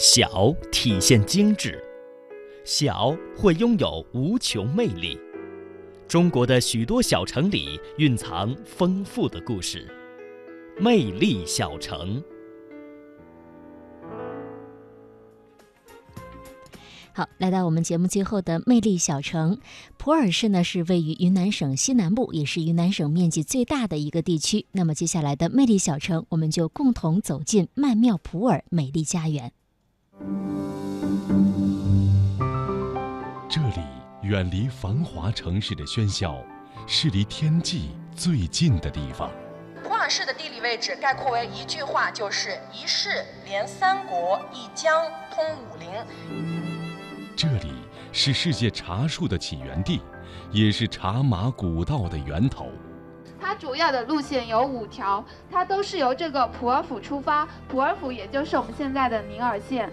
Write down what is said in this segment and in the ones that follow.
小体现精致，小会拥有无穷魅力。中国的许多小城里蕴藏丰富的故事，魅力小城。好，来到我们节目最后的魅力小城，普洱市呢是位于云南省西南部，也是云南省面积最大的一个地区。那么接下来的魅力小城，我们就共同走进曼妙普洱美丽家园。这里远离繁华城市的喧嚣，是离天际最近的地方。普洱市的地理位置概括为一句话，就是一市连三国，一江通武陵。这里是世界茶树的起源地，也是茶马古道的源头。它主要的路线有五条，它都是由这个普洱府出发，普洱府也就是我们现在的宁洱县。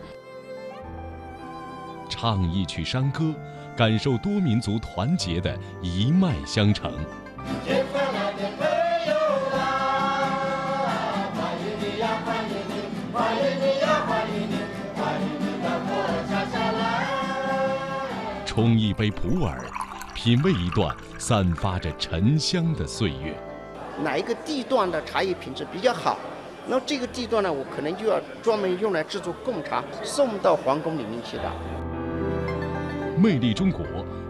唱一曲山歌，感受多民族团结的一脉相承。冲一杯普洱，品味一段散发着沉香的岁月。哪一个地段的茶叶品质比较好？那这个地段呢，我可能就要专门用来制作贡茶，送到皇宫里面去的。魅力中国，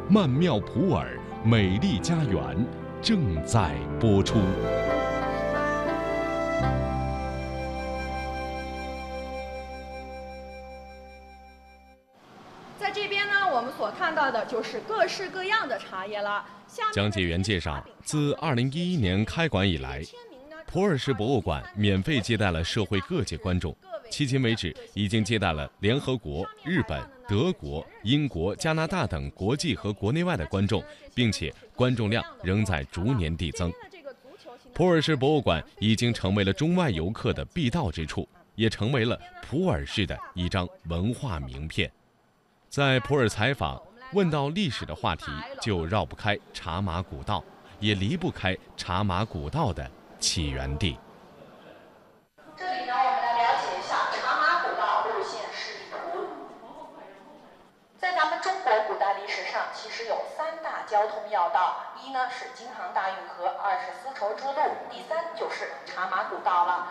曼妙普洱美丽家园正在播出。在这边呢，我们所看到的就是各式各样的茶叶了。讲解员介绍，自2011年开馆以来，普洱市博物馆免费接待了社会各界观众。迄今为止，已经接待了联合国、日本、德国、英国、加拿大等国际和国内外的观众，并且观众量仍在逐年递增。普洱市博物馆已经成为了中外游客的必到之处，也成为了普洱市的一张文化名片。在普洱采访，问到历史的话题，就绕不开茶马古道，也离不开茶马古道的起源地。这里呢，我们来了解一下茶马古道路线示意图。在咱们中国古代历史上，其实有三大交通要道，一呢是京杭大运河，二是丝绸之路，第三就是茶马古道了。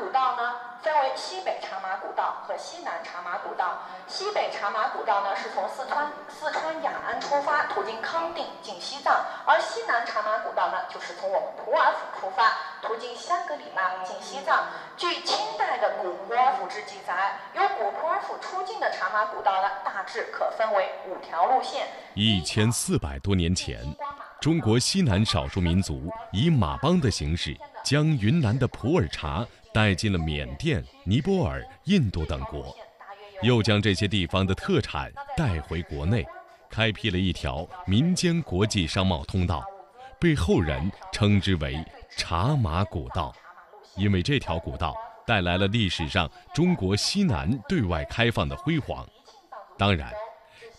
古道呢，分为西北茶马古道和西南茶马古道。西北茶马古道呢，是从四川四川雅安出发，途经康定进西藏；而西南茶马古道呢，就是从我们普洱府出发，途经香格里拉进西藏。据清代的《古普洱府志》记载，由古普洱府出境的茶马古道呢，大致可分为五条路线。一千四百多年前，中国西南少数民族以马帮的形式。将云南的普洱茶带进了缅甸、尼泊尔、印度等国，又将这些地方的特产带回国内，开辟了一条民间国际商贸通道，被后人称之为茶马古道。因为这条古道带来了历史上中国西南对外开放的辉煌。当然，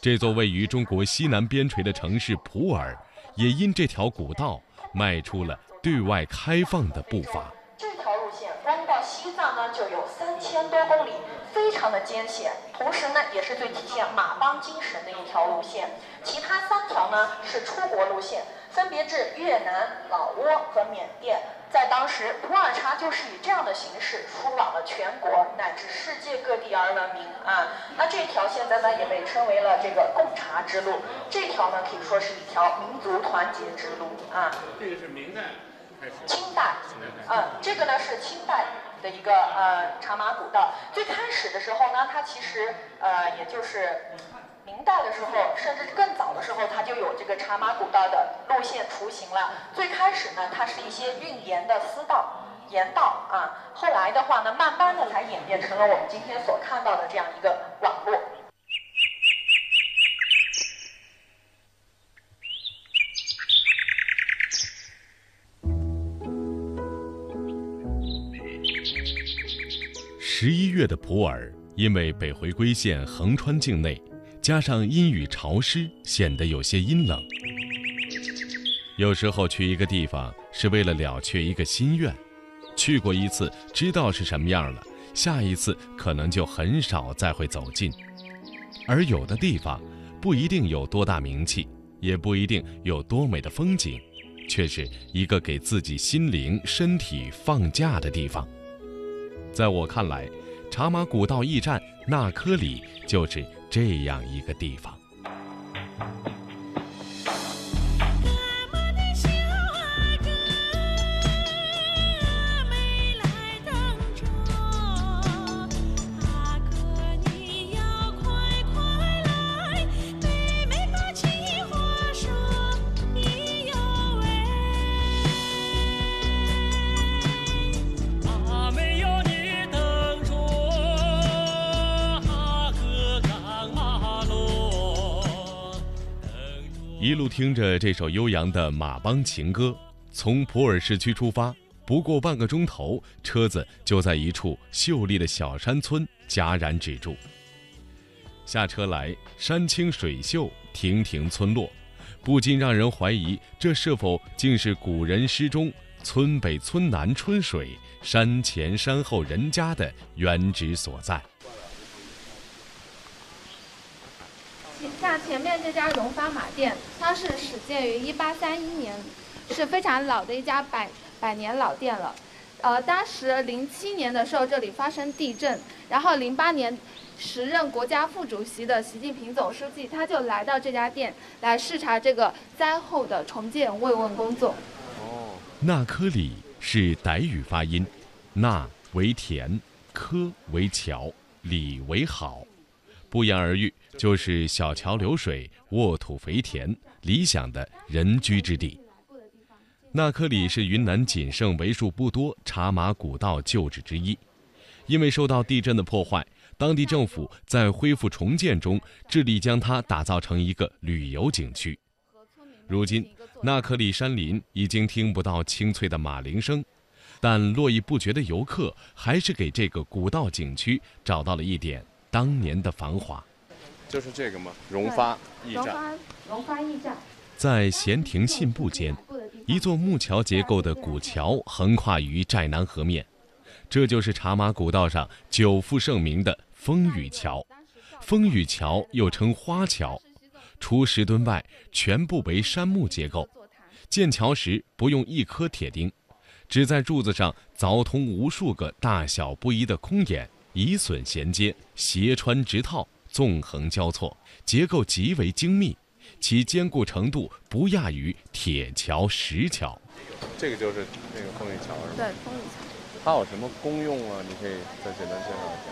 这座位于中国西南边陲的城市普洱，也因这条古道迈出了。对外开放的步伐。就有三千多公里，非常的艰险，同时呢也是最体现马帮精神的一条路线。其他三条呢是出国路线，分别至越南、老挝和缅甸。在当时，普洱茶就是以这样的形式出往了全国乃至世界各地而闻名啊。那这条现在呢也被称为了这个贡茶之路。这条呢可以说是一条民族团结之路啊。这个是明代。清代，嗯，这个呢是清代的一个呃茶马古道。最开始的时候呢，它其实呃也就是明代的时候，甚至更早的时候，它就有这个茶马古道的路线雏形了。最开始呢，它是一些运盐的私道、盐道啊。后来的话呢，慢慢的才演变成了我们今天所看到的这样一个十一月的普洱，因为北回归线横穿境内，加上阴雨潮湿，显得有些阴冷。有时候去一个地方是为了了却一个心愿，去过一次知道是什么样了，下一次可能就很少再会走近。而有的地方，不一定有多大名气，也不一定有多美的风景，却是一个给自己心灵、身体放假的地方。在我看来，茶马古道驿站纳科里就是这样一个地方。一路听着这首悠扬的马帮情歌，从普洱市区出发，不过半个钟头，车子就在一处秀丽的小山村戛然止住。下车来，山清水秀，亭亭村落，不禁让人怀疑，这是否竟是古人诗中“村北村南春水，山前山后人家”的原址所在？像前面这家荣发马店，它是始建于一八三一年，是非常老的一家百百年老店了。呃，当时零七年的时候这里发生地震，然后零八年时任国家副主席的习近平总书记他就来到这家店来视察这个灾后的重建慰问工作。哦，那科里是傣语发音，那为田，科为桥，里为好，不言而喻。就是小桥流水、沃土肥田，理想的人居之地。那科里是云南仅剩为数不多茶马古道旧址之一，因为受到地震的破坏，当地政府在恢复重建中致力将它打造成一个旅游景区。如今，那科里山林已经听不到清脆的马铃声，但络绎不绝的游客还是给这个古道景区找到了一点当年的繁华。就是这个吗？荣发驿站。荣发荣发驿站，在闲庭信步间，一座木桥结构的古桥横跨于寨南河面，这就是茶马古道上久负盛名的风雨桥。风雨桥又称花桥，除石墩外，全部为杉木结构。建桥时不用一颗铁钉，只在柱子上凿通无数个大小不一的空眼，以榫衔接，斜穿直套。纵横交错，结构极为精密，其坚固程度不亚于铁桥、石桥。这个就是那个风雨桥，是吗？对，风雨桥。它有什么功用啊？你可以再简单介绍一下。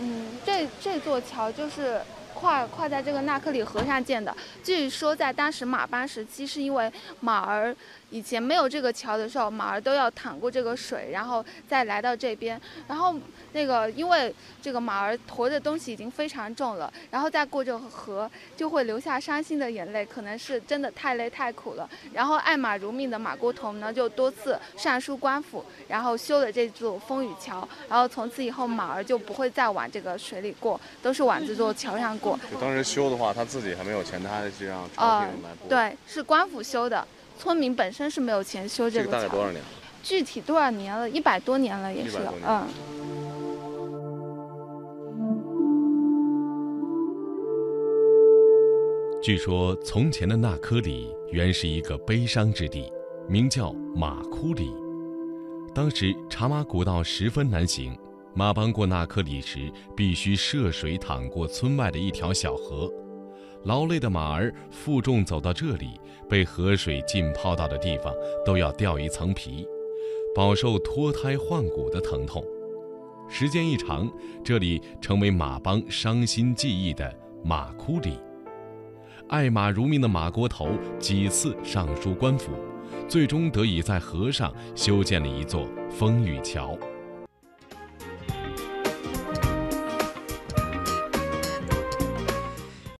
嗯，这这座桥就是。跨跨在这个纳克里河上建的。据说在当时马班时期，是因为马儿以前没有这个桥的时候，马儿都要淌过这个水，然后再来到这边。然后那个因为这个马儿驮的东西已经非常重了，然后再过这个河就会流下伤心的眼泪，可能是真的太累太苦了。然后爱马如命的马国同呢，就多次上书官府，然后修了这座风雨桥。然后从此以后，马儿就不会再往这个水里过，都是往这座桥上过。就当时修的话，他自己还没有钱，他让朝廷来补。对，是官府修的，村民本身是没有钱修这个桥。大概多少年？具体多少年了？一百多年了，也是。嗯。据说从前的那科里原是一个悲伤之地，名叫马窟里。当时茶马古道十分难行。马帮过那科里时，必须涉水淌过村外的一条小河。劳累的马儿负重走到这里，被河水浸泡到的地方都要掉一层皮，饱受脱胎换骨的疼痛。时间一长，这里成为马帮伤心记忆的马窟里。爱马如命的马国头几次上书官府，最终得以在河上修建了一座风雨桥。